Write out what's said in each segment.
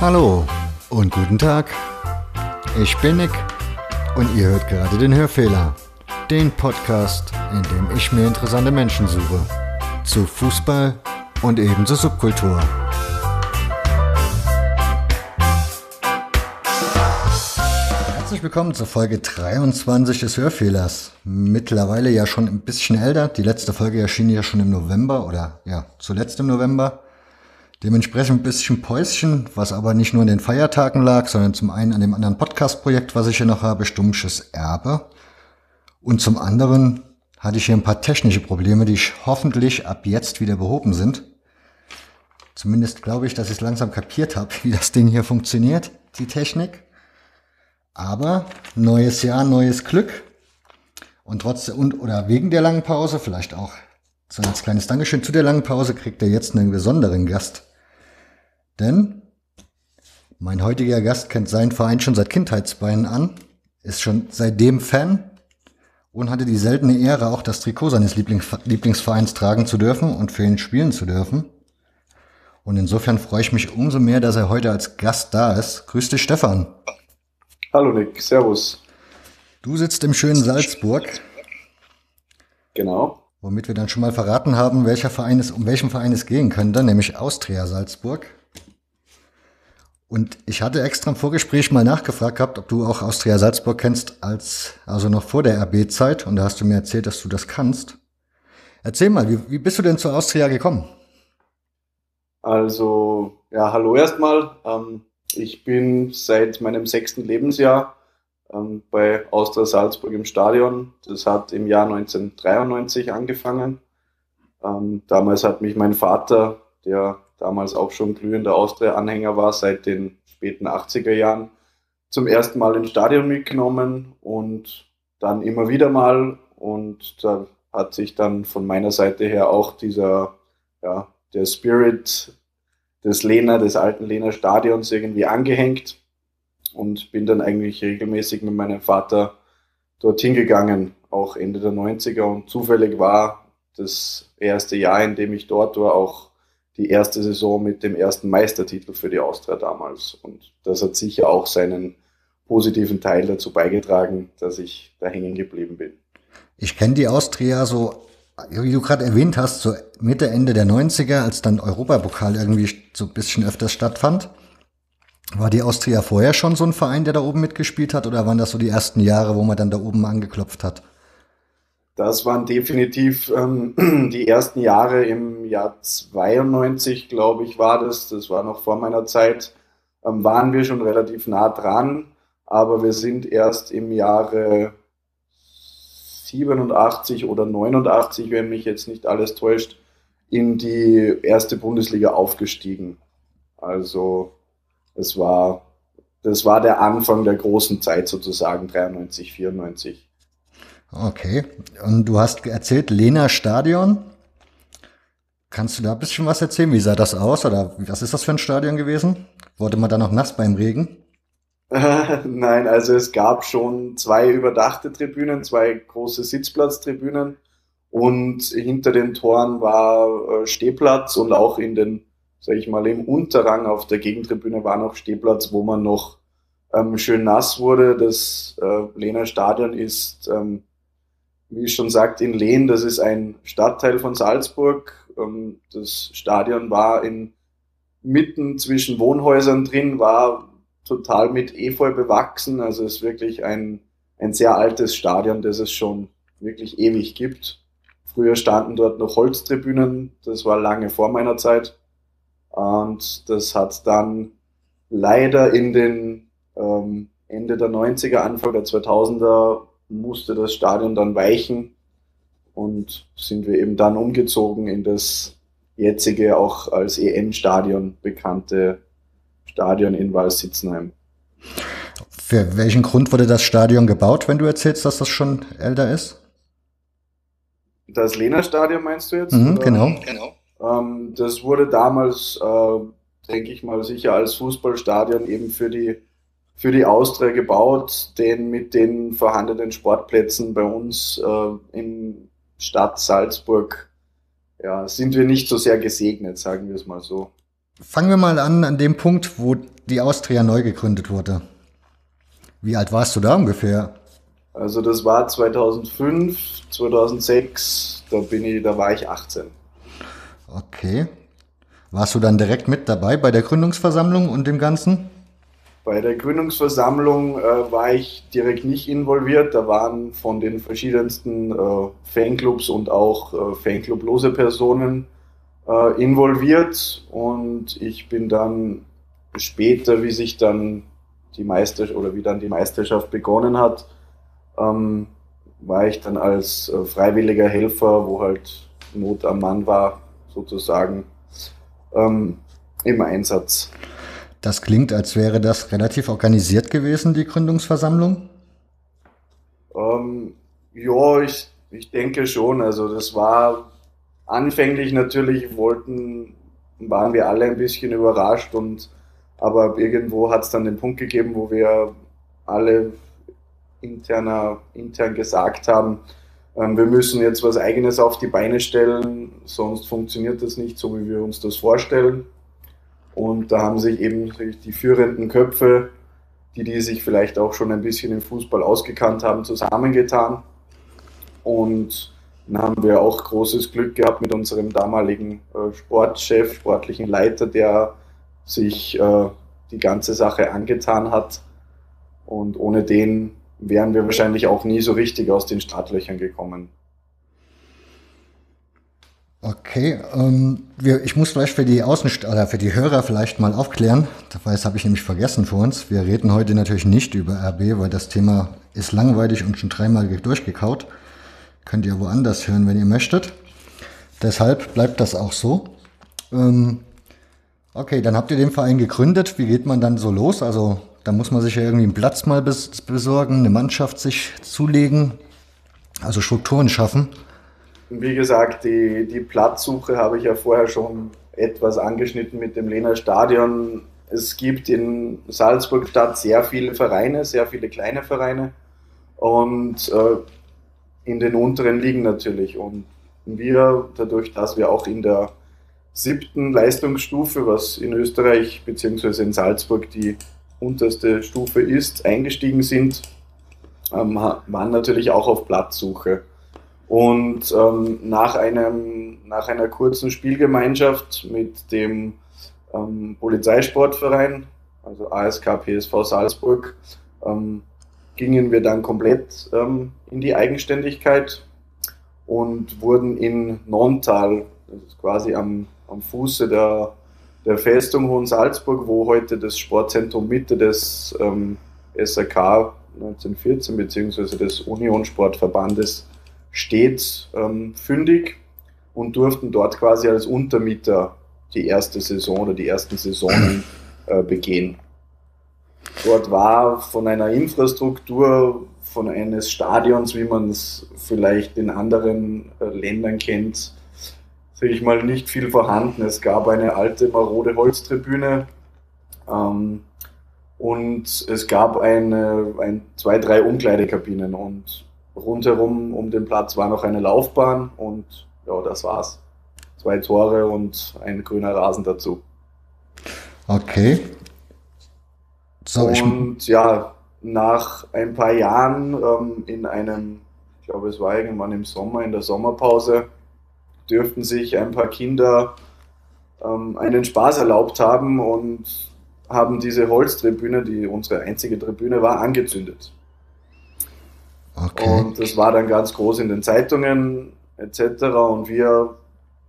Hallo und guten Tag. Ich bin Nick und ihr hört gerade den Hörfehler, den Podcast, in dem ich mir interessante Menschen suche. Zu Fußball und ebenso Subkultur. Herzlich willkommen zur Folge 23 des Hörfehlers. Mittlerweile ja schon ein bisschen älter. Die letzte Folge erschien ja schon im November oder ja, zuletzt im November. Dementsprechend ein bisschen Päuschen, was aber nicht nur in den Feiertagen lag, sondern zum einen an dem anderen Podcast-Projekt, was ich hier noch habe, Stummsches Erbe. Und zum anderen hatte ich hier ein paar technische Probleme, die ich hoffentlich ab jetzt wieder behoben sind. Zumindest glaube ich, dass ich es langsam kapiert habe, wie das Ding hier funktioniert, die Technik. Aber neues Jahr, neues Glück. Und trotz und oder wegen der langen Pause, vielleicht auch so als kleines Dankeschön zu der langen Pause, kriegt er jetzt einen besonderen Gast denn mein heutiger Gast kennt seinen Verein schon seit Kindheitsbeinen an, ist schon seitdem Fan und hatte die seltene Ehre, auch das Trikot seines Lieblings Lieblingsvereins tragen zu dürfen und für ihn spielen zu dürfen. Und insofern freue ich mich umso mehr, dass er heute als Gast da ist. Grüß dich, Stefan. Hallo Nick, Servus. Du sitzt im schönen Salzburg. Genau. Womit wir dann schon mal verraten haben, welcher Verein es, um welchen Verein es gehen könnte, nämlich Austria Salzburg. Und ich hatte extra im Vorgespräch mal nachgefragt gehabt, ob du auch Austria Salzburg kennst, als, also noch vor der RB-Zeit. Und da hast du mir erzählt, dass du das kannst. Erzähl mal, wie, wie bist du denn zu Austria gekommen? Also, ja, hallo erstmal. Ähm, ich bin seit meinem sechsten Lebensjahr ähm, bei Austria Salzburg im Stadion. Das hat im Jahr 1993 angefangen. Ähm, damals hat mich mein Vater, der damals auch schon glühender Austria-Anhänger war, seit den späten 80er Jahren, zum ersten Mal ins Stadion mitgenommen und dann immer wieder mal. Und da hat sich dann von meiner Seite her auch dieser, ja, der Spirit des Lehner, des alten Lehner Stadions irgendwie angehängt und bin dann eigentlich regelmäßig mit meinem Vater dorthin gegangen, auch Ende der 90er. Und zufällig war das erste Jahr, in dem ich dort war, auch die erste Saison mit dem ersten Meistertitel für die Austria damals. Und das hat sicher auch seinen positiven Teil dazu beigetragen, dass ich da hängen geblieben bin. Ich kenne die Austria so, wie du gerade erwähnt hast, so Mitte, Ende der 90er, als dann Europapokal irgendwie so ein bisschen öfters stattfand. War die Austria vorher schon so ein Verein, der da oben mitgespielt hat, oder waren das so die ersten Jahre, wo man dann da oben angeklopft hat? Das waren definitiv ähm, die ersten Jahre im Jahr 92, glaube ich, war das. Das war noch vor meiner Zeit. Ähm, waren wir schon relativ nah dran, aber wir sind erst im Jahre 87 oder 89, wenn mich jetzt nicht alles täuscht, in die erste Bundesliga aufgestiegen. Also es war, das war der Anfang der großen Zeit sozusagen, 93, 94. Okay. Und du hast erzählt, Lena Stadion. Kannst du da ein bisschen was erzählen? Wie sah das aus? Oder was ist das für ein Stadion gewesen? Wurde man da noch nass beim Regen? Nein, also es gab schon zwei überdachte Tribünen, zwei große Sitzplatztribünen und hinter den Toren war äh, Stehplatz und auch in den, sag ich mal, im Unterrang auf der Gegentribüne war noch Stehplatz, wo man noch ähm, schön nass wurde. Das äh, Lehner Stadion ist ähm, wie ich schon sagt, in Lehn, das ist ein Stadtteil von Salzburg. Ähm, das Stadion war in mitten zwischen Wohnhäusern drin, war total mit Efeu bewachsen. Also es ist wirklich ein, ein sehr altes Stadion, das es schon wirklich ewig gibt. Früher standen dort noch Holztribünen, das war lange vor meiner Zeit. Und das hat dann leider in den ähm, Ende der 90er, Anfang der 2000er musste das Stadion dann weichen und sind wir eben dann umgezogen in das jetzige, auch als EM-Stadion bekannte Stadion in Walsitzenheim. Für welchen Grund wurde das Stadion gebaut, wenn du erzählst, dass das schon älter ist? Das Lena-Stadion meinst du jetzt? Mhm, genau. genau. Ähm, das wurde damals, äh, denke ich mal, sicher als Fußballstadion eben für die für die Austria gebaut, den mit den vorhandenen Sportplätzen bei uns äh, in Stadt Salzburg ja, sind wir nicht so sehr gesegnet, sagen wir es mal so. Fangen wir mal an an dem Punkt, wo die Austria neu gegründet wurde. Wie alt warst du da ungefähr? Also das war 2005, 2006, da bin ich, da war ich 18. Okay. Warst du dann direkt mit dabei bei der Gründungsversammlung und dem Ganzen? Bei der Gründungsversammlung äh, war ich direkt nicht involviert. Da waren von den verschiedensten äh, Fanclubs und auch äh, Fanclublose Personen äh, involviert. Und ich bin dann später, wie sich dann die Meister oder wie dann die Meisterschaft begonnen hat, ähm, war ich dann als äh, freiwilliger Helfer, wo halt Not am Mann war, sozusagen ähm, im Einsatz. Das klingt, als wäre das relativ organisiert gewesen, die Gründungsversammlung. Ähm, ja, ich, ich denke schon. Also das war anfänglich natürlich, wollten, waren wir alle ein bisschen überrascht und aber irgendwo hat es dann den Punkt gegeben, wo wir alle interner, intern gesagt haben, ähm, wir müssen jetzt was eigenes auf die Beine stellen, sonst funktioniert das nicht so, wie wir uns das vorstellen. Und da haben sich eben die führenden Köpfe, die, die sich vielleicht auch schon ein bisschen im Fußball ausgekannt haben, zusammengetan. Und dann haben wir auch großes Glück gehabt mit unserem damaligen äh, Sportchef, sportlichen Leiter, der sich äh, die ganze Sache angetan hat. Und ohne den wären wir wahrscheinlich auch nie so richtig aus den Startlöchern gekommen. Okay, ähm, wir, ich muss vielleicht für die Außen oder für die Hörer vielleicht mal aufklären, das habe ich nämlich vergessen vor uns. Wir reden heute natürlich nicht über RB, weil das Thema ist langweilig und schon dreimal durchgekaut. Könnt ihr woanders hören, wenn ihr möchtet. Deshalb bleibt das auch so. Ähm, okay, dann habt ihr den Verein gegründet. Wie geht man dann so los? Also da muss man sich ja irgendwie einen Platz mal besorgen, eine Mannschaft sich zulegen, also Strukturen schaffen. Wie gesagt, die, die Platzsuche habe ich ja vorher schon etwas angeschnitten mit dem Lehner Stadion. Es gibt in Salzburg Stadt sehr viele Vereine, sehr viele kleine Vereine und äh, in den unteren Ligen natürlich. Und wir, dadurch, dass wir auch in der siebten Leistungsstufe, was in Österreich bzw. in Salzburg die unterste Stufe ist, eingestiegen sind, ähm, waren natürlich auch auf Platzsuche. Und ähm, nach, einem, nach einer kurzen Spielgemeinschaft mit dem ähm, Polizeisportverein, also ASK PSV Salzburg, ähm, gingen wir dann komplett ähm, in die Eigenständigkeit und wurden in Nontal, das ist quasi am, am Fuße der, der Festung Hohen Salzburg, wo heute das Sportzentrum Mitte des SRK 1914 bzw. des Union Sportverbandes stets ähm, fündig und durften dort quasi als Untermieter die erste Saison oder die ersten Saisonen äh, begehen. Dort war von einer Infrastruktur, von eines Stadions, wie man es vielleicht in anderen äh, Ländern kennt, sage ich mal, nicht viel vorhanden. Es gab eine alte marode Holztribüne ähm, und es gab eine, ein, zwei, drei Umkleidekabinen und rundherum um den Platz war noch eine Laufbahn und ja, das war's. Zwei Tore und ein grüner Rasen dazu. Okay. So, und ja, nach ein paar Jahren ähm, in einem, ich glaube, es war irgendwann im Sommer, in der Sommerpause, dürften sich ein paar Kinder ähm, einen Spaß erlaubt haben und haben diese Holztribüne, die unsere einzige Tribüne war, angezündet. Okay. Und das war dann ganz groß in den Zeitungen etc. Und wir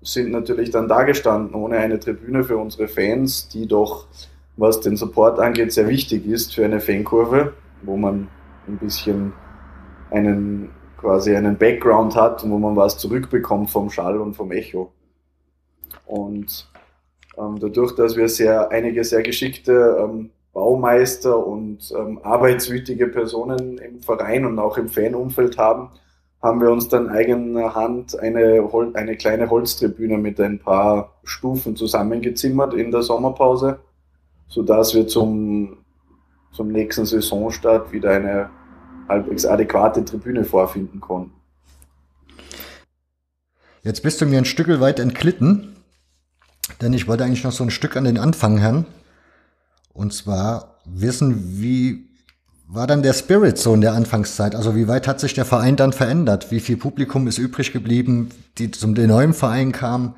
sind natürlich dann da gestanden ohne eine Tribüne für unsere Fans, die doch, was den Support angeht, sehr wichtig ist für eine Fankurve, wo man ein bisschen einen quasi einen Background hat und wo man was zurückbekommt vom Schall und vom Echo. Und ähm, dadurch, dass wir sehr einige sehr geschickte ähm, Baumeister und ähm, arbeitswütige Personen im Verein und auch im Fanumfeld haben, haben wir uns dann eigener Hand eine, eine kleine Holztribüne mit ein paar Stufen zusammengezimmert in der Sommerpause, sodass wir zum, zum nächsten Saisonstart wieder eine halbwegs adäquate Tribüne vorfinden konnten. Jetzt bist du mir ein Stück weit entglitten, denn ich wollte eigentlich noch so ein Stück an den Anfang hören. Und zwar wissen, wie war dann der Spirit so in der Anfangszeit? Also wie weit hat sich der Verein dann verändert? Wie viel Publikum ist übrig geblieben, die zum neuen Verein kamen?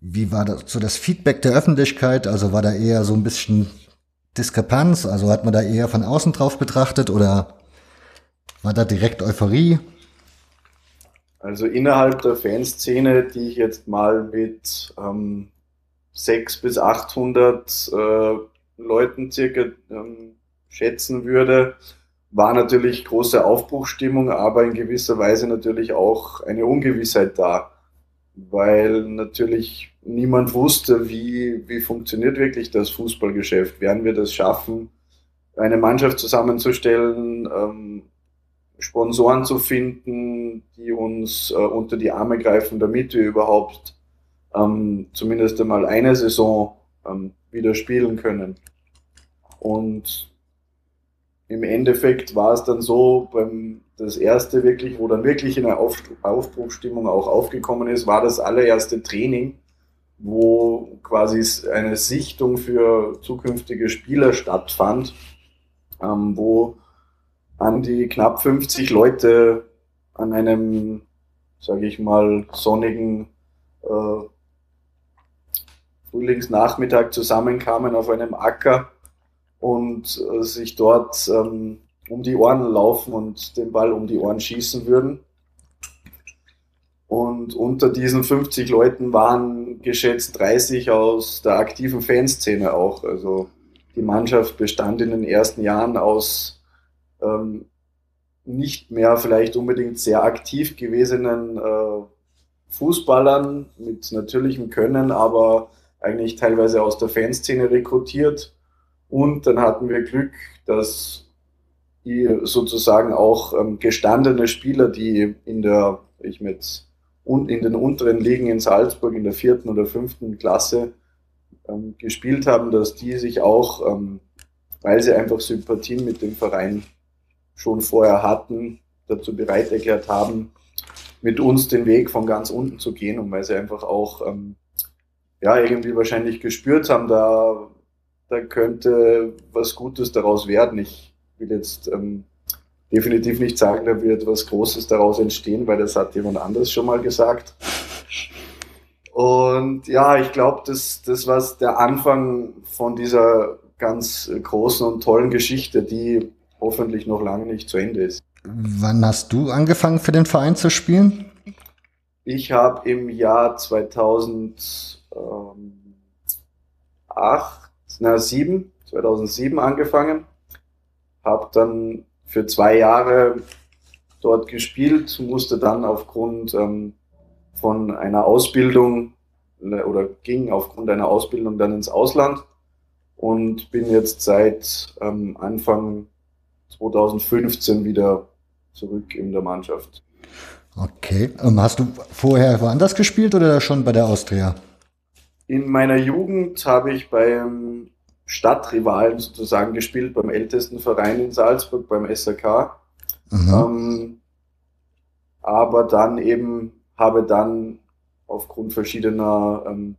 Wie war das, so das Feedback der Öffentlichkeit? Also war da eher so ein bisschen Diskrepanz? Also hat man da eher von außen drauf betrachtet oder war da direkt Euphorie? Also innerhalb der Fanszene, die ich jetzt mal mit ähm, 600 bis 800 äh, Leuten circa ähm, schätzen würde, war natürlich große Aufbruchstimmung, aber in gewisser Weise natürlich auch eine Ungewissheit da, weil natürlich niemand wusste, wie, wie funktioniert wirklich das Fußballgeschäft. Werden wir das schaffen, eine Mannschaft zusammenzustellen, ähm, Sponsoren zu finden, die uns äh, unter die Arme greifen, damit wir überhaupt ähm, zumindest einmal eine Saison ähm, wieder spielen können. Und im Endeffekt war es dann so, beim, das erste wirklich, wo dann wirklich eine Auf, Aufbruchstimmung auch aufgekommen ist, war das allererste Training, wo quasi eine Sichtung für zukünftige Spieler stattfand, ähm, wo an die knapp 50 Leute an einem, sage ich mal, sonnigen äh, Frühlingsnachmittag zusammenkamen auf einem Acker und äh, sich dort ähm, um die Ohren laufen und den Ball um die Ohren schießen würden. Und unter diesen 50 Leuten waren geschätzt 30 aus der aktiven Fanszene auch. Also die Mannschaft bestand in den ersten Jahren aus ähm, nicht mehr vielleicht unbedingt sehr aktiv gewesenen äh, Fußballern mit natürlichem Können, aber eigentlich teilweise aus der Fanszene rekrutiert. Und dann hatten wir Glück, dass die sozusagen auch ähm, gestandene Spieler, die in der, ich mit in den unteren Ligen in Salzburg in der vierten oder fünften Klasse ähm, gespielt haben, dass die sich auch, ähm, weil sie einfach Sympathien mit dem Verein schon vorher hatten, dazu bereit erklärt haben, mit uns den Weg von ganz unten zu gehen und weil sie einfach auch ähm, ja irgendwie wahrscheinlich gespürt haben, da, da könnte was Gutes daraus werden. Ich will jetzt ähm, definitiv nicht sagen, da wird was Großes daraus entstehen, weil das hat jemand anderes schon mal gesagt. Und ja, ich glaube, das, das war der Anfang von dieser ganz großen und tollen Geschichte, die hoffentlich noch lange nicht zu Ende ist. Wann hast du angefangen für den Verein zu spielen? Ich habe im Jahr 2008, na 7, 2007 angefangen, habe dann für zwei Jahre dort gespielt, musste dann aufgrund ähm, von einer Ausbildung äh, oder ging aufgrund einer Ausbildung dann ins Ausland und bin jetzt seit ähm, Anfang 2015 wieder zurück in der Mannschaft. Okay. Ähm, hast du vorher woanders gespielt oder schon bei der Austria? In meiner Jugend habe ich beim Stadtrivalen sozusagen gespielt, beim ältesten Verein in Salzburg, beim SRK. Mhm. Ähm, aber dann eben habe dann aufgrund verschiedener ähm,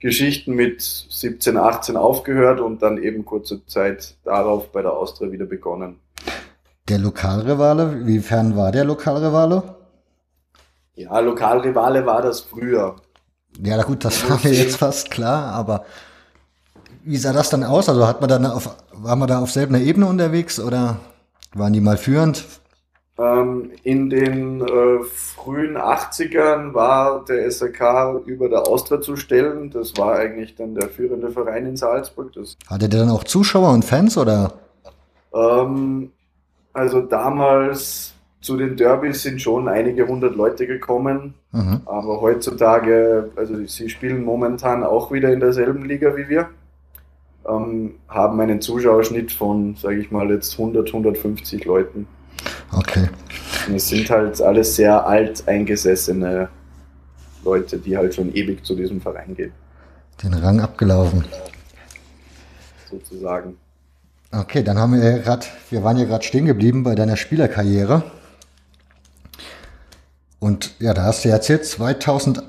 Geschichten mit 17, 18 aufgehört und dann eben kurze Zeit darauf bei der Austria wieder begonnen. Der Lokalrivale, wiefern war der Lokalrivale? Ja, Lokalrivale war das früher. Ja, gut, das war mir jetzt fast klar, aber wie sah das dann aus? Also hat man dann auf, war man da auf selber Ebene unterwegs oder waren die mal führend? Ähm, in den äh, frühen 80ern war der SRK über der Austria zu stellen. Das war eigentlich dann der führende Verein in Salzburg. Das, Hatte der dann auch Zuschauer und Fans oder? Ähm, also damals zu den Derbys sind schon einige hundert Leute gekommen. Mhm. Aber heutzutage, also sie spielen momentan auch wieder in derselben Liga wie wir. Ähm, haben einen Zuschauerschnitt von, sage ich mal, jetzt 100, 150 Leuten. Okay. Und es sind halt alles sehr alt eingesessene Leute, die halt schon ewig zu diesem Verein gehen. Den Rang abgelaufen. Sozusagen. Okay, dann haben wir gerade, wir waren ja gerade stehen geblieben bei deiner Spielerkarriere. Und ja, da hast du erzählt, 2008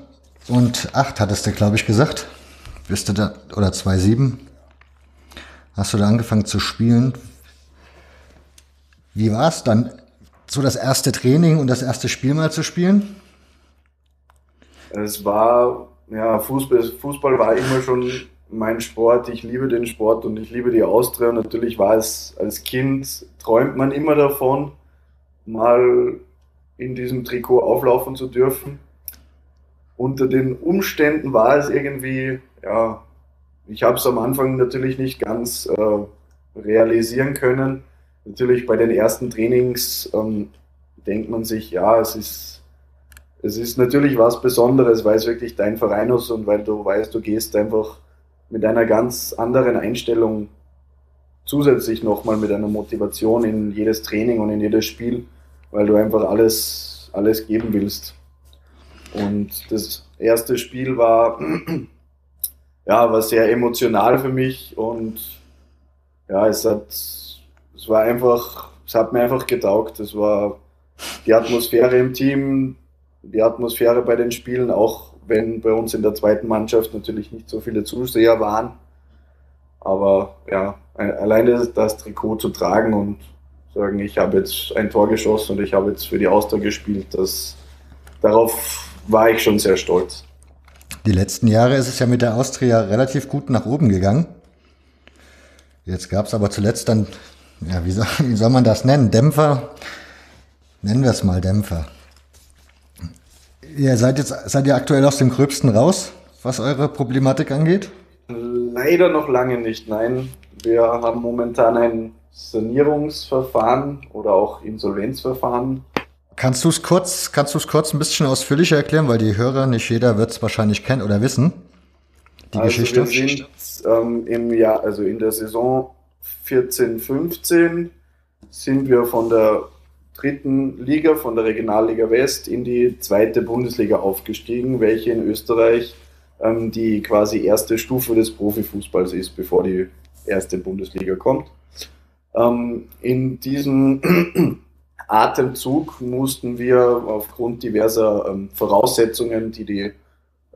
hattest du, glaube ich, gesagt. Bist du da, oder 2007, hast du da angefangen zu spielen. Wie war es dann, so das erste Training und das erste Spiel mal zu spielen? Es war, ja, Fußball, Fußball war immer schon mein Sport. Ich liebe den Sport und ich liebe die Austria. Und natürlich war es als Kind, träumt man immer davon, mal in diesem Trikot auflaufen zu dürfen. Unter den Umständen war es irgendwie, ja, ich habe es am Anfang natürlich nicht ganz äh, realisieren können. Natürlich bei den ersten Trainings ähm, denkt man sich, ja, es ist, es ist natürlich was Besonderes, weil es wirklich dein Verein ist und weil du weißt, du gehst einfach mit einer ganz anderen Einstellung zusätzlich nochmal mit einer Motivation in jedes Training und in jedes Spiel, weil du einfach alles, alles geben willst. Und das erste Spiel war ja, war sehr emotional für mich und ja, es hat, es war einfach, es hat mir einfach getaugt. Es war die Atmosphäre im Team, die Atmosphäre bei den Spielen, auch wenn bei uns in der zweiten Mannschaft natürlich nicht so viele Zuseher waren. Aber ja, alleine das Trikot zu tragen und sagen, ich habe jetzt ein Tor geschossen und ich habe jetzt für die Austria gespielt, das, darauf war ich schon sehr stolz. Die letzten Jahre ist es ja mit der Austria relativ gut nach oben gegangen. Jetzt gab es aber zuletzt dann, ja, wie soll, wie soll man das nennen? Dämpfer? Nennen wir es mal Dämpfer. Ihr seid jetzt, seid ihr aktuell aus dem Gröbsten raus, was eure Problematik angeht? Leider noch lange nicht, nein. Wir haben momentan ein Sanierungsverfahren oder auch Insolvenzverfahren Kannst du es kurz, kannst du es kurz ein bisschen ausführlicher erklären, weil die Hörer, nicht jeder wird es wahrscheinlich kennen oder wissen, die also Geschichte. Wir sind ähm, im Jahr, also in der Saison 14, 15 sind wir von der dritten Liga, von der Regionalliga West in die zweite Bundesliga aufgestiegen, welche in Österreich ähm, die quasi erste Stufe des Profifußballs ist, bevor die erste Bundesliga kommt. Ähm, in diesem Atemzug mussten wir aufgrund diverser ähm, Voraussetzungen, die die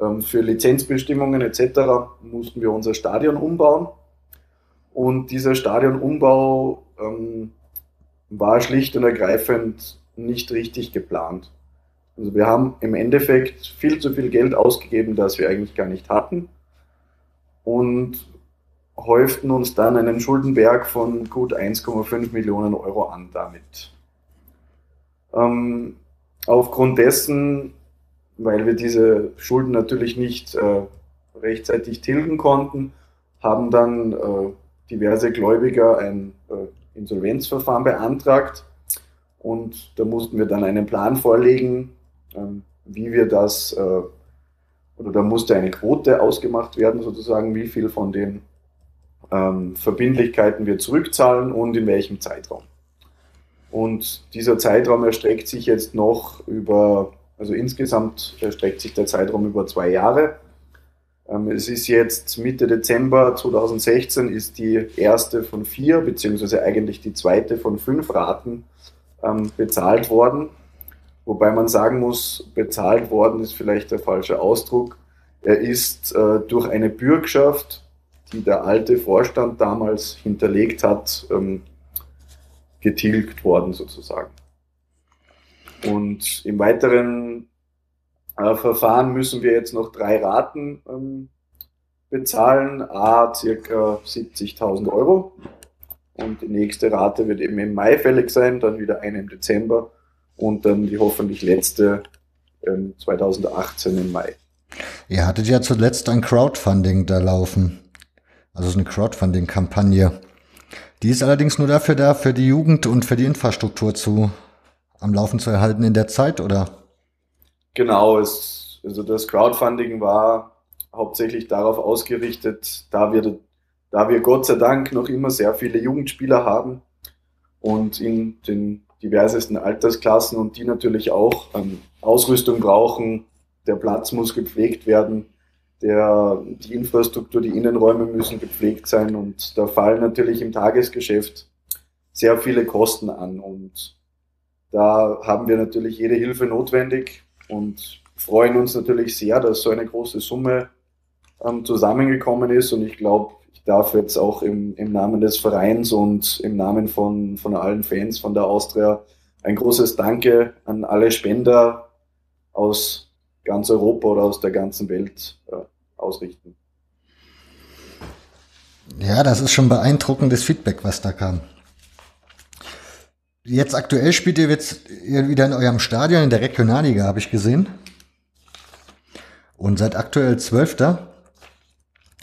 ähm, für Lizenzbestimmungen etc. mussten wir unser Stadion umbauen. Und dieser Stadionumbau ähm, war schlicht und ergreifend nicht richtig geplant. Also wir haben im Endeffekt viel zu viel Geld ausgegeben, das wir eigentlich gar nicht hatten. Und häuften uns dann einen Schuldenberg von gut 1,5 Millionen Euro an damit. Ähm, aufgrund dessen, weil wir diese Schulden natürlich nicht äh, rechtzeitig tilgen konnten, haben dann äh, diverse Gläubiger ein äh, Insolvenzverfahren beantragt und da mussten wir dann einen Plan vorlegen, ähm, wie wir das, äh, oder da musste eine Quote ausgemacht werden, sozusagen, wie viel von den ähm, Verbindlichkeiten wir zurückzahlen und in welchem Zeitraum. Und dieser Zeitraum erstreckt sich jetzt noch über, also insgesamt erstreckt sich der Zeitraum über zwei Jahre. Ähm, es ist jetzt Mitte Dezember 2016 ist die erste von vier, beziehungsweise eigentlich die zweite von fünf Raten ähm, bezahlt worden. Wobei man sagen muss, bezahlt worden ist vielleicht der falsche Ausdruck. Er ist äh, durch eine Bürgschaft, die der alte Vorstand damals hinterlegt hat, ähm, getilgt worden sozusagen. Und im weiteren äh, Verfahren müssen wir jetzt noch drei Raten ähm, bezahlen, a circa 70.000 Euro. Und die nächste Rate wird eben im Mai fällig sein, dann wieder eine im Dezember und dann die hoffentlich letzte ähm, 2018 im Mai. Ihr hattet ja zuletzt ein Crowdfunding da laufen. Also so eine Crowdfunding-Kampagne. Die ist allerdings nur dafür da, für die Jugend und für die Infrastruktur zu, am Laufen zu erhalten in der Zeit, oder? Genau, es, also das Crowdfunding war hauptsächlich darauf ausgerichtet, da wir, da wir Gott sei Dank noch immer sehr viele Jugendspieler haben und in den diversesten Altersklassen und die natürlich auch ähm, Ausrüstung brauchen, der Platz muss gepflegt werden, der, die Infrastruktur, die Innenräume müssen gepflegt sein und da fallen natürlich im Tagesgeschäft sehr viele Kosten an und da haben wir natürlich jede Hilfe notwendig und freuen uns natürlich sehr, dass so eine große Summe ähm, zusammengekommen ist und ich glaube, ich darf jetzt auch im, im Namen des Vereins und im Namen von, von allen Fans von der Austria ein großes Danke an alle Spender aus ganz Europa oder aus der ganzen Welt äh, ausrichten. Ja, das ist schon beeindruckendes Feedback, was da kam. Jetzt aktuell spielt ihr jetzt wieder in eurem Stadion in der Regionalliga, habe ich gesehen. Und seid aktuell Zwölfter.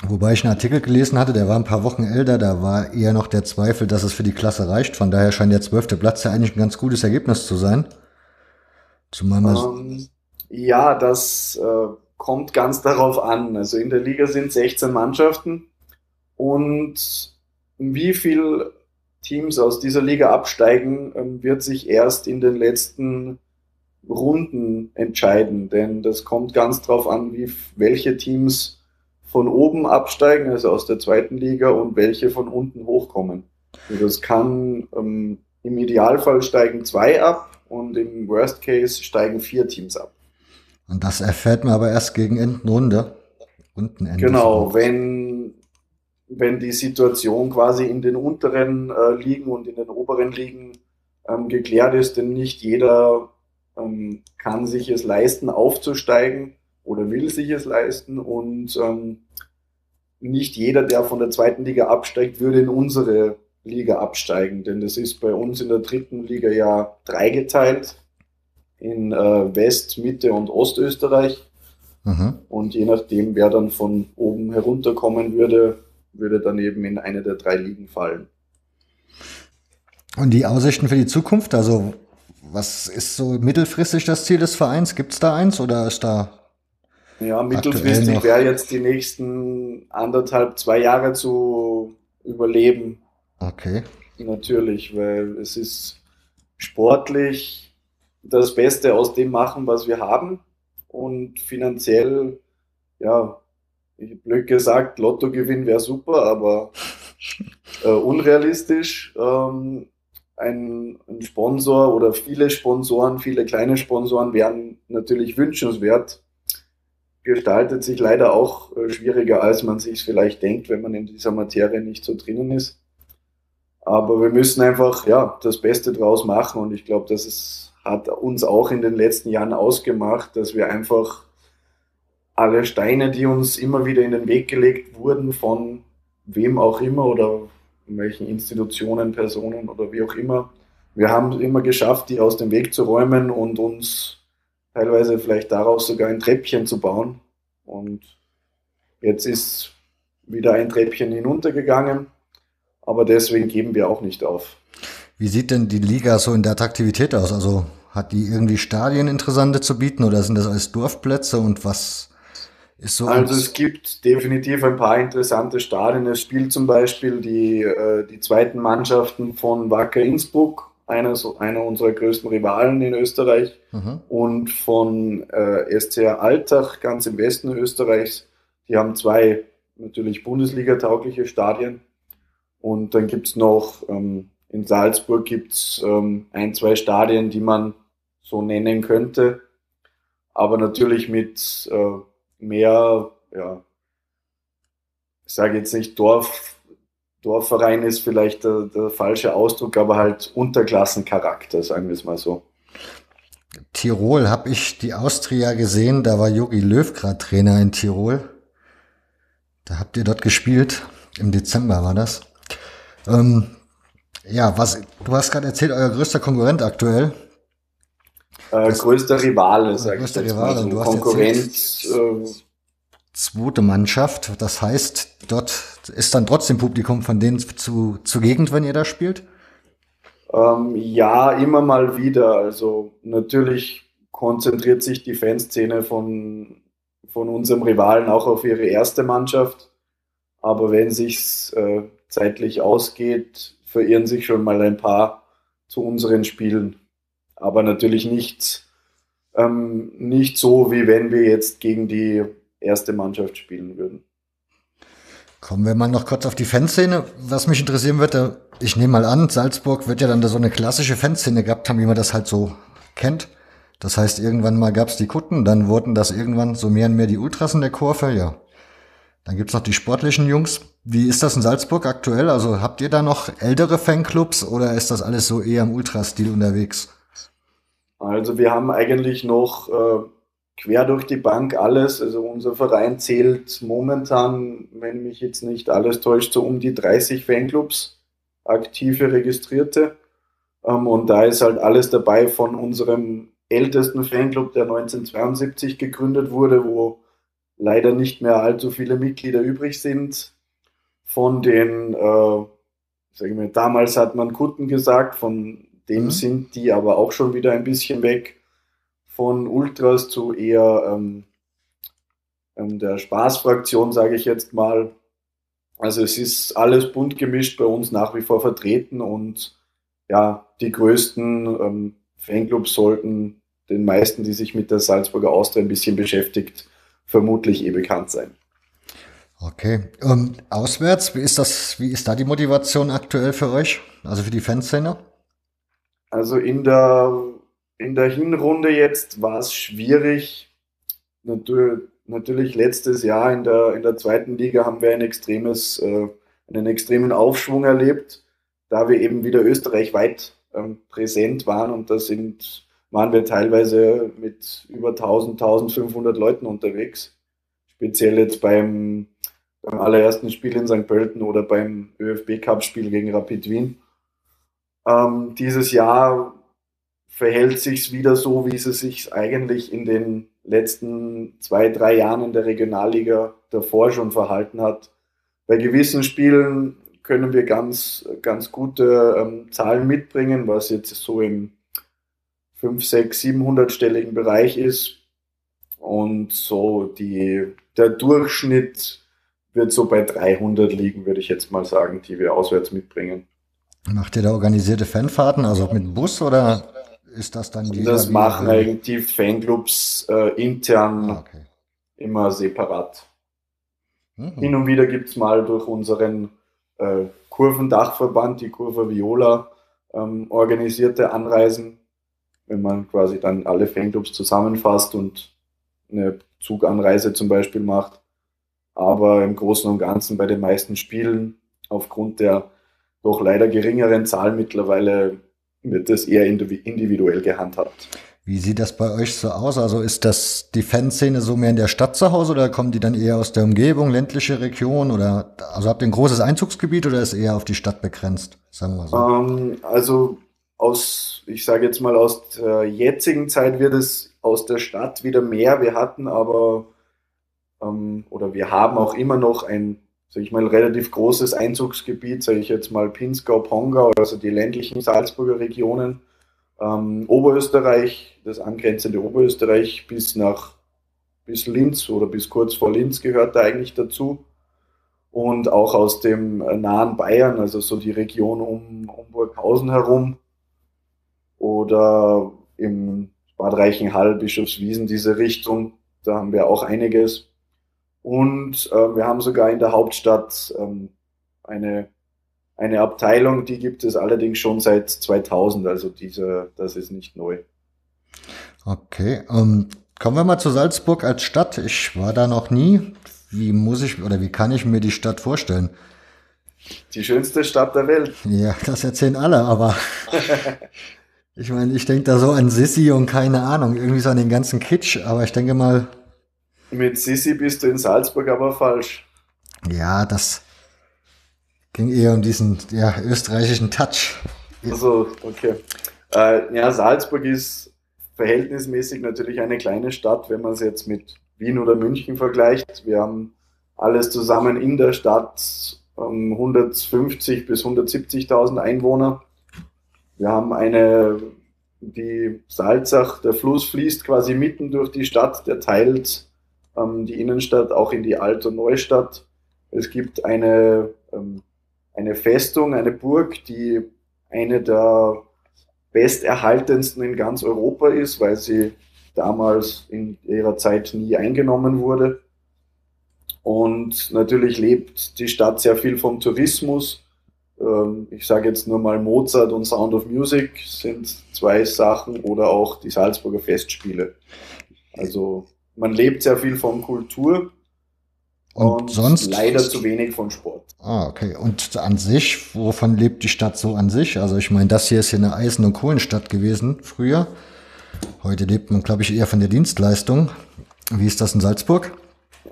Wobei ich einen Artikel gelesen hatte, der war ein paar Wochen älter, da war eher noch der Zweifel, dass es für die Klasse reicht. Von daher scheint der zwölfte Platz ja eigentlich ein ganz gutes Ergebnis zu sein. Zumal man um, ähm, ja, das äh, kommt ganz darauf an. Also in der Liga sind 16 Mannschaften und wie viel Teams aus dieser Liga absteigen, ähm, wird sich erst in den letzten Runden entscheiden. Denn das kommt ganz darauf an, wie, welche Teams von oben absteigen, also aus der zweiten Liga, und welche von unten hochkommen. Und das kann ähm, im Idealfall steigen zwei ab und im Worst Case steigen vier Teams ab. Und das erfährt man aber erst gegen Endenrunde. Rundenende. Genau, wenn, wenn die Situation quasi in den unteren äh, Ligen und in den oberen Ligen ähm, geklärt ist, denn nicht jeder ähm, kann sich es leisten, aufzusteigen oder will sich es leisten und ähm, nicht jeder, der von der zweiten Liga absteigt, würde in unsere Liga absteigen, denn das ist bei uns in der dritten Liga ja dreigeteilt in äh, West-, Mitte- und Ostösterreich. Mhm. Und je nachdem, wer dann von oben herunterkommen würde, würde dann eben in eine der drei Ligen fallen. Und die Aussichten für die Zukunft, also was ist so mittelfristig das Ziel des Vereins? Gibt es da eins oder ist da ja, mittelfristig wäre jetzt die nächsten anderthalb, zwei Jahre zu überleben. Okay. Natürlich, weil es ist sportlich das Beste aus dem machen, was wir haben. Und finanziell, ja, ich blöd gesagt, Lottogewinn wäre super, aber äh, unrealistisch. Ähm, ein, ein, Sponsor oder viele Sponsoren, viele kleine Sponsoren wären natürlich wünschenswert gestaltet sich leider auch äh, schwieriger, als man sich vielleicht denkt, wenn man in dieser Materie nicht so drinnen ist. Aber wir müssen einfach ja, das Beste draus machen und ich glaube, das ist, hat uns auch in den letzten Jahren ausgemacht, dass wir einfach alle Steine, die uns immer wieder in den Weg gelegt wurden, von wem auch immer oder welchen Institutionen, Personen oder wie auch immer, wir haben immer geschafft, die aus dem Weg zu räumen und uns teilweise vielleicht daraus sogar ein Treppchen zu bauen. Und jetzt ist wieder ein Treppchen hinuntergegangen, aber deswegen geben wir auch nicht auf. Wie sieht denn die Liga so in der Attraktivität aus? Also hat die irgendwie Stadien interessante zu bieten oder sind das alles Dorfplätze und was ist so? Also es gibt definitiv ein paar interessante Stadien. Es spielt zum Beispiel die, äh, die zweiten Mannschaften von Wacker Innsbruck einer, einer unserer größten Rivalen in Österreich mhm. und von äh, SCR Altach ganz im Westen Österreichs. Die haben zwei natürlich Bundesliga-taugliche Stadien. Und dann gibt es noch ähm, in Salzburg gibt's ähm, ein, zwei Stadien, die man so nennen könnte, aber natürlich mit äh, mehr, ja, ich sage jetzt nicht Dorf, Dorfverein ist vielleicht der, der falsche Ausdruck, aber halt Unterklassencharakter, sagen wir es mal so. Tirol habe ich die Austria gesehen, da war Jogi Löw gerade Trainer in Tirol. Da habt ihr dort gespielt, im Dezember war das. Ähm, ja, was, du hast gerade erzählt, euer größter Konkurrent aktuell. Äh, größter Rivale, sag ich jetzt Rivale. So. Konkurrent. Erzählt, äh, zweite Mannschaft. Das heißt, dort ist dann trotzdem Publikum von denen zu, zugegen, wenn ihr da spielt? Ähm, ja, immer mal wieder. Also natürlich konzentriert sich die Fanszene von, von unserem Rivalen auch auf ihre erste Mannschaft. Aber wenn sich's äh, zeitlich ausgeht, verirren sich schon mal ein paar zu unseren Spielen. Aber natürlich nicht, ähm, nicht so, wie wenn wir jetzt gegen die erste Mannschaft spielen würden. Kommen wir mal noch kurz auf die Fanszene. Was mich interessieren würde, ich nehme mal an, Salzburg wird ja dann da so eine klassische Fanszene gehabt haben, wie man das halt so kennt. Das heißt, irgendwann mal gab es die Kutten, dann wurden das irgendwann so mehr und mehr die Ultras in der Kurve, ja. Dann gibt's noch die sportlichen Jungs. Wie ist das in Salzburg aktuell? Also habt ihr da noch ältere Fanclubs oder ist das alles so eher im Ultrastil unterwegs? Also wir haben eigentlich noch äh, quer durch die Bank alles. Also unser Verein zählt momentan, wenn mich jetzt nicht alles täuscht, so um die 30 Fanclubs, aktive Registrierte. Ähm, und da ist halt alles dabei von unserem ältesten Fanclub, der 1972 gegründet wurde, wo leider nicht mehr allzu viele Mitglieder übrig sind. Von den, äh, sag ich mal, damals hat man Kutten gesagt, von dem mhm. sind die aber auch schon wieder ein bisschen weg. Von Ultras zu eher ähm, ähm, der Spaßfraktion, sage ich jetzt mal. Also es ist alles bunt gemischt bei uns nach wie vor vertreten und ja, die größten ähm, Fanclubs sollten den meisten, die sich mit der Salzburger Austria ein bisschen beschäftigt, vermutlich eh bekannt sein. Okay. Und auswärts, wie ist das, wie ist da die Motivation aktuell für euch? Also für die Fanszene? Also in der, in der Hinrunde jetzt war es schwierig. Natürlich, natürlich letztes Jahr in der, in der zweiten Liga haben wir ein extremes, äh, einen extremen Aufschwung erlebt, da wir eben wieder österreichweit ähm, präsent waren und da sind waren wir teilweise mit über 1000, 1500 Leuten unterwegs. Speziell jetzt beim, beim allerersten Spiel in St. Pölten oder beim ÖFB-Cup-Spiel gegen Rapid Wien. Ähm, dieses Jahr verhält sich wieder so, wie es sich eigentlich in den letzten zwei, drei Jahren in der Regionalliga davor schon verhalten hat. Bei gewissen Spielen können wir ganz, ganz gute ähm, Zahlen mitbringen, was jetzt so im 5, 6, 700-stelligen Bereich ist. Und so die, der Durchschnitt wird so bei 300 liegen, würde ich jetzt mal sagen, die wir auswärts mitbringen. Macht ihr da organisierte Fanfahrten, also mit Bus oder ist das dann die? Das machen eigentlich die Fanclubs äh, intern ah, okay. immer separat. Mhm. Hin und wieder gibt es mal durch unseren äh, Kurvendachverband, die Kurve Viola, ähm, organisierte Anreisen wenn man quasi dann alle Fanclubs zusammenfasst und eine Zuganreise zum Beispiel macht. Aber im Großen und Ganzen bei den meisten Spielen, aufgrund der doch leider geringeren Zahl mittlerweile, wird das eher individuell gehandhabt. Wie sieht das bei euch so aus? Also ist das die Fanszene so mehr in der Stadt zu Hause oder kommen die dann eher aus der Umgebung, ländliche Region oder also habt ihr ein großes Einzugsgebiet oder ist eher auf die Stadt begrenzt? Sagen wir so. Ähm, also aus, ich sage jetzt mal, aus der jetzigen Zeit wird es aus der Stadt wieder mehr. Wir hatten aber, ähm, oder wir haben auch immer noch ein, sage ich mal, relativ großes Einzugsgebiet, sage ich jetzt mal Pinzgau, Pongau, also die ländlichen Salzburger Regionen, ähm, Oberösterreich, das angrenzende Oberösterreich bis nach, bis Linz oder bis kurz vor Linz gehört da eigentlich dazu. Und auch aus dem nahen Bayern, also so die Region um, um Burghausen herum, oder im Bad Reichenhall, Bischofswiesen, diese Richtung. Da haben wir auch einiges. Und äh, wir haben sogar in der Hauptstadt ähm, eine, eine Abteilung, die gibt es allerdings schon seit 2000, also diese, das ist nicht neu. Okay, ähm, kommen wir mal zu Salzburg als Stadt. Ich war da noch nie. Wie muss ich oder wie kann ich mir die Stadt vorstellen? Die schönste Stadt der Welt. Ja, das erzählen alle, aber Ich meine, ich denke da so an Sissi und keine Ahnung, irgendwie so an den ganzen Kitsch, aber ich denke mal. Mit Sissi bist du in Salzburg aber falsch. Ja, das ging eher um diesen ja, österreichischen Touch. Also, okay. Äh, ja, Salzburg ist verhältnismäßig natürlich eine kleine Stadt, wenn man es jetzt mit Wien oder München vergleicht. Wir haben alles zusammen in der Stadt um, 150 bis 170.000 Einwohner. Wir haben eine, die Salzach, der Fluss fließt quasi mitten durch die Stadt, der teilt ähm, die Innenstadt auch in die Alt- und Neustadt. Es gibt eine, ähm, eine Festung, eine Burg, die eine der besterhaltensten in ganz Europa ist, weil sie damals in ihrer Zeit nie eingenommen wurde. Und natürlich lebt die Stadt sehr viel vom Tourismus. Ähm, ich sage jetzt nur mal Mozart und Sound of Music sind zwei Sachen oder auch die Salzburger Festspiele. Also man lebt sehr viel von Kultur Und, und, sonst? Leider zu wenig von Sport. Ah, okay. Und an sich, wovon lebt die Stadt so an sich? Also ich meine, das hier ist ja eine Eisen- und Kohlenstadt gewesen früher. Heute lebt man, glaube ich, eher von der Dienstleistung. Wie ist das in Salzburg?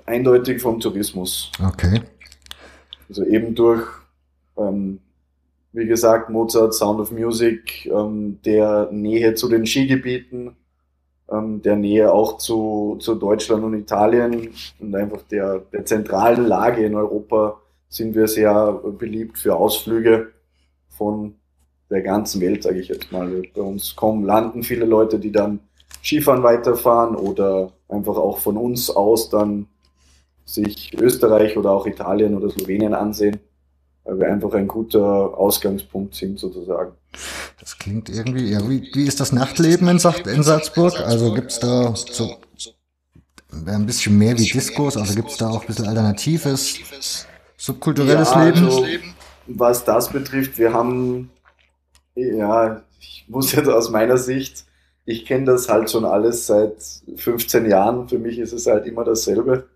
Eindeutig vom Tourismus. Okay. Also eben durch, ähm, wie gesagt, Mozart, Sound of Music, ähm, der Nähe zu den Skigebieten, ähm, der Nähe auch zu, zu Deutschland und Italien und einfach der, der zentralen Lage in Europa sind wir sehr beliebt für Ausflüge von der ganzen Welt, sage ich jetzt mal. Bei uns kommen, landen viele Leute, die dann Skifahren weiterfahren oder einfach auch von uns aus dann sich Österreich oder auch Italien oder Slowenien ansehen, weil wir einfach ein guter Ausgangspunkt sind sozusagen. Das klingt irgendwie, ja, wie, wie ist das Nachtleben in, Salzburg? Also gibt es da so ein bisschen mehr wie Diskos, also gibt es da auch ein bisschen alternatives, subkulturelles ja, Leben? Also, was das betrifft, wir haben, ja, ich muss jetzt aus meiner Sicht, ich kenne das halt schon alles seit 15 Jahren, für mich ist es halt immer dasselbe.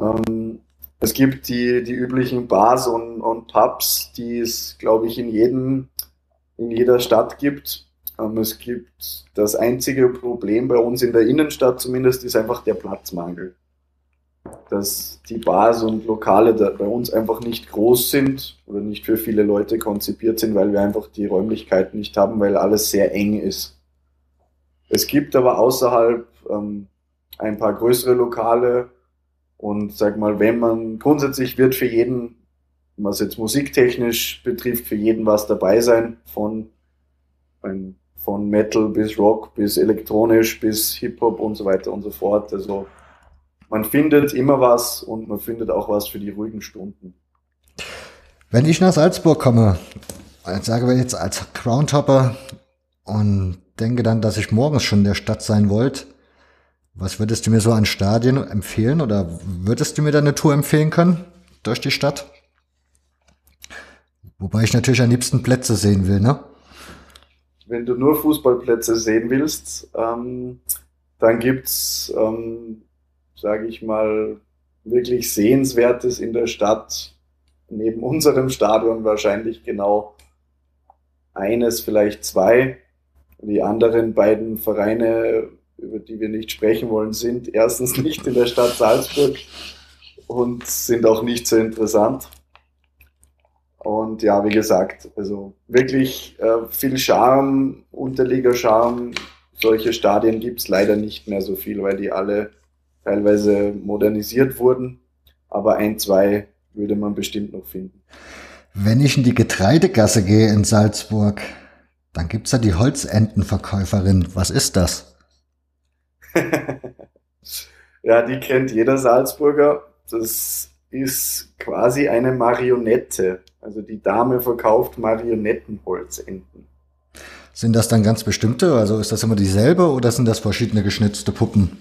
Ähm, es gibt die, die üblichen Bars und, und Pubs, die es, glaube ich, in, jedem, in jeder Stadt gibt. Ähm, es gibt das einzige Problem bei uns in der Innenstadt zumindest, ist einfach der Platzmangel. Dass die Bars und Lokale bei uns einfach nicht groß sind oder nicht für viele Leute konzipiert sind, weil wir einfach die Räumlichkeiten nicht haben, weil alles sehr eng ist. Es gibt aber außerhalb ähm, ein paar größere Lokale, und sag mal, wenn man grundsätzlich wird für jeden, was jetzt musiktechnisch betrifft, für jeden was dabei sein, von, von Metal bis Rock bis elektronisch bis Hip-Hop und so weiter und so fort. Also man findet immer was und man findet auch was für die ruhigen Stunden. Wenn ich nach Salzburg komme, sage wir jetzt als Crowntopper und denke dann, dass ich morgens schon in der Stadt sein wollte, was würdest du mir so an Stadien empfehlen oder würdest du mir da eine Tour empfehlen können durch die Stadt? Wobei ich natürlich am liebsten Plätze sehen will, ne? Wenn du nur Fußballplätze sehen willst, ähm, dann gibt's, ähm, sage ich mal, wirklich Sehenswertes in der Stadt. Neben unserem Stadion wahrscheinlich genau eines, vielleicht zwei. Die anderen beiden Vereine über die wir nicht sprechen wollen, sind erstens nicht in der Stadt Salzburg und sind auch nicht so interessant. Und ja, wie gesagt, also wirklich äh, viel Charme, Unterliga-Charme. Solche Stadien gibt es leider nicht mehr so viel, weil die alle teilweise modernisiert wurden. Aber ein, zwei würde man bestimmt noch finden. Wenn ich in die Getreidegasse gehe in Salzburg, dann gibt es da die Holzentenverkäuferin. Was ist das? Ja, die kennt jeder Salzburger. Das ist quasi eine Marionette. Also die Dame verkauft Marionettenholzenten. Sind das dann ganz bestimmte? Also ist das immer dieselbe oder sind das verschiedene geschnitzte Puppen?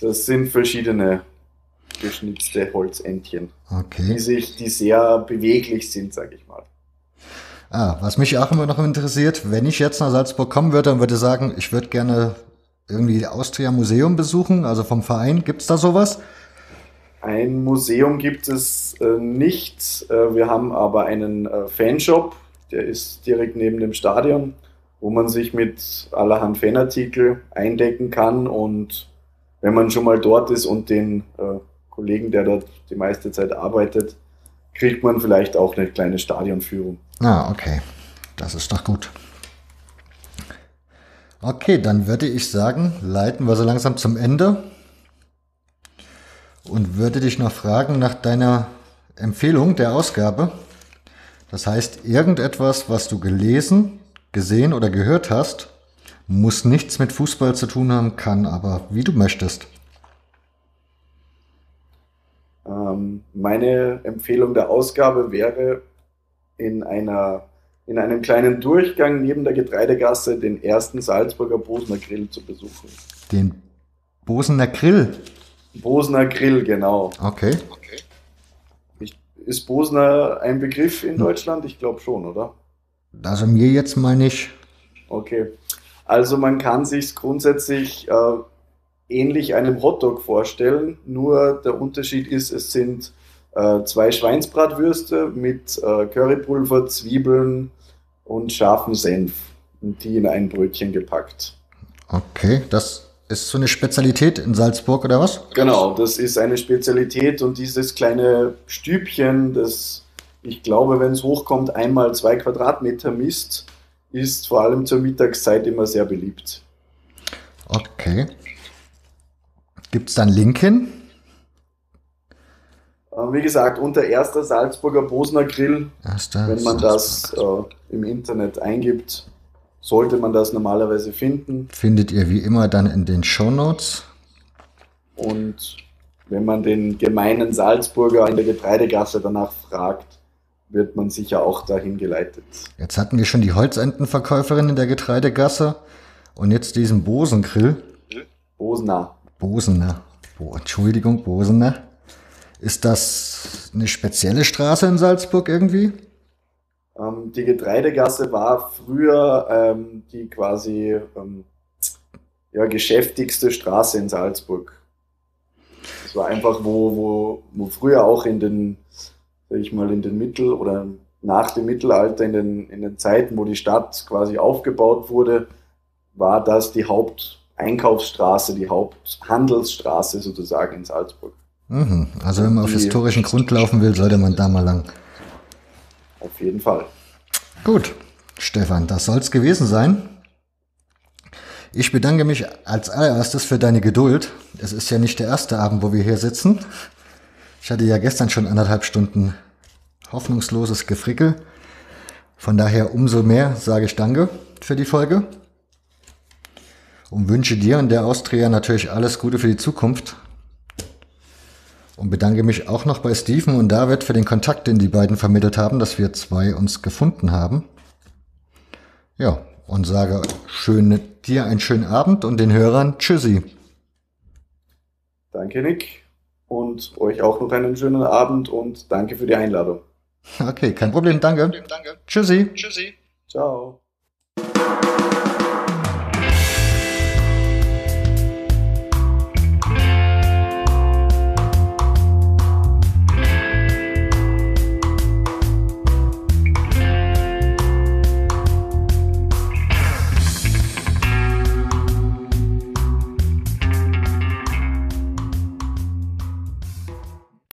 Das sind verschiedene geschnitzte Holzentchen. Okay. Die sich, die sehr beweglich sind, sag ich mal. Ah, was mich auch immer noch interessiert, wenn ich jetzt nach Salzburg kommen würde und würde sagen, ich würde gerne irgendwie Austria Museum besuchen, also vom Verein? Gibt es da sowas? Ein Museum gibt es äh, nicht. Äh, wir haben aber einen äh, Fanshop, der ist direkt neben dem Stadion, wo man sich mit allerhand Fanartikel eindecken kann. Und wenn man schon mal dort ist und den äh, Kollegen, der dort die meiste Zeit arbeitet, kriegt man vielleicht auch eine kleine Stadionführung. Ah, okay. Das ist doch gut. Okay, dann würde ich sagen, leiten wir so langsam zum Ende und würde dich noch fragen nach deiner Empfehlung der Ausgabe. Das heißt, irgendetwas, was du gelesen, gesehen oder gehört hast, muss nichts mit Fußball zu tun haben, kann aber wie du möchtest. Ähm, meine Empfehlung der Ausgabe wäre in einer in einem kleinen Durchgang neben der Getreidegasse den ersten Salzburger Bosener Grill zu besuchen. Den Bosener Grill? Bosener Grill, genau. Okay. Ich, ist Bosener ein Begriff in hm. Deutschland? Ich glaube schon, oder? Also mir jetzt mal nicht. Okay. Also man kann sich grundsätzlich äh, ähnlich einem Hotdog vorstellen, nur der Unterschied ist, es sind äh, zwei Schweinsbratwürste mit äh, Currypulver, Zwiebeln und scharfen Senf und die in ein Brötchen gepackt. Okay, das ist so eine Spezialität in Salzburg oder was? Genau, das ist eine Spezialität und dieses kleine Stübchen, das ich glaube, wenn es hochkommt, einmal zwei Quadratmeter misst, ist vor allem zur Mittagszeit immer sehr beliebt. Okay. Gibt es dann Link hin? Wie gesagt, unter erster Salzburger Bosner Grill, Erster wenn man das äh, im Internet eingibt, sollte man das normalerweise finden. Findet ihr wie immer dann in den Show Notes. Und wenn man den gemeinen Salzburger in der Getreidegasse danach fragt, wird man sicher auch dahin geleitet. Jetzt hatten wir schon die Holzentenverkäuferin in der Getreidegasse und jetzt diesen Bosengrill. Bosner. Bosener. Oh, Entschuldigung, Bosener. Ist das eine spezielle Straße in Salzburg irgendwie? Ähm, die Getreidegasse war früher ähm, die quasi ähm, ja, geschäftigste Straße in Salzburg. Das war einfach, wo, wo, wo früher auch in den, sag ich mal, in den Mittel- oder nach dem Mittelalter, in den, in den Zeiten, wo die Stadt quasi aufgebaut wurde, war das die Haupteinkaufsstraße, die Haupthandelsstraße sozusagen in Salzburg. Mhm. Also wenn man auf historischen Grund laufen will, sollte man da mal lang. Auf jeden Fall. Gut, Stefan, das soll's gewesen sein. Ich bedanke mich als allererstes für deine Geduld. Es ist ja nicht der erste Abend, wo wir hier sitzen. Ich hatte ja gestern schon anderthalb Stunden hoffnungsloses Gefrickel. Von daher umso mehr sage ich Danke für die Folge und wünsche dir und der Austria natürlich alles Gute für die Zukunft. Und bedanke mich auch noch bei Steven und David für den Kontakt, den die beiden vermittelt haben, dass wir zwei uns gefunden haben. Ja, und sage schön, dir einen schönen Abend und den Hörern Tschüssi. Danke, Nick. Und euch auch noch einen schönen Abend und danke für die Einladung. Okay, kein Problem, danke. Danke. Tschüssi. Tschüssi. Ciao.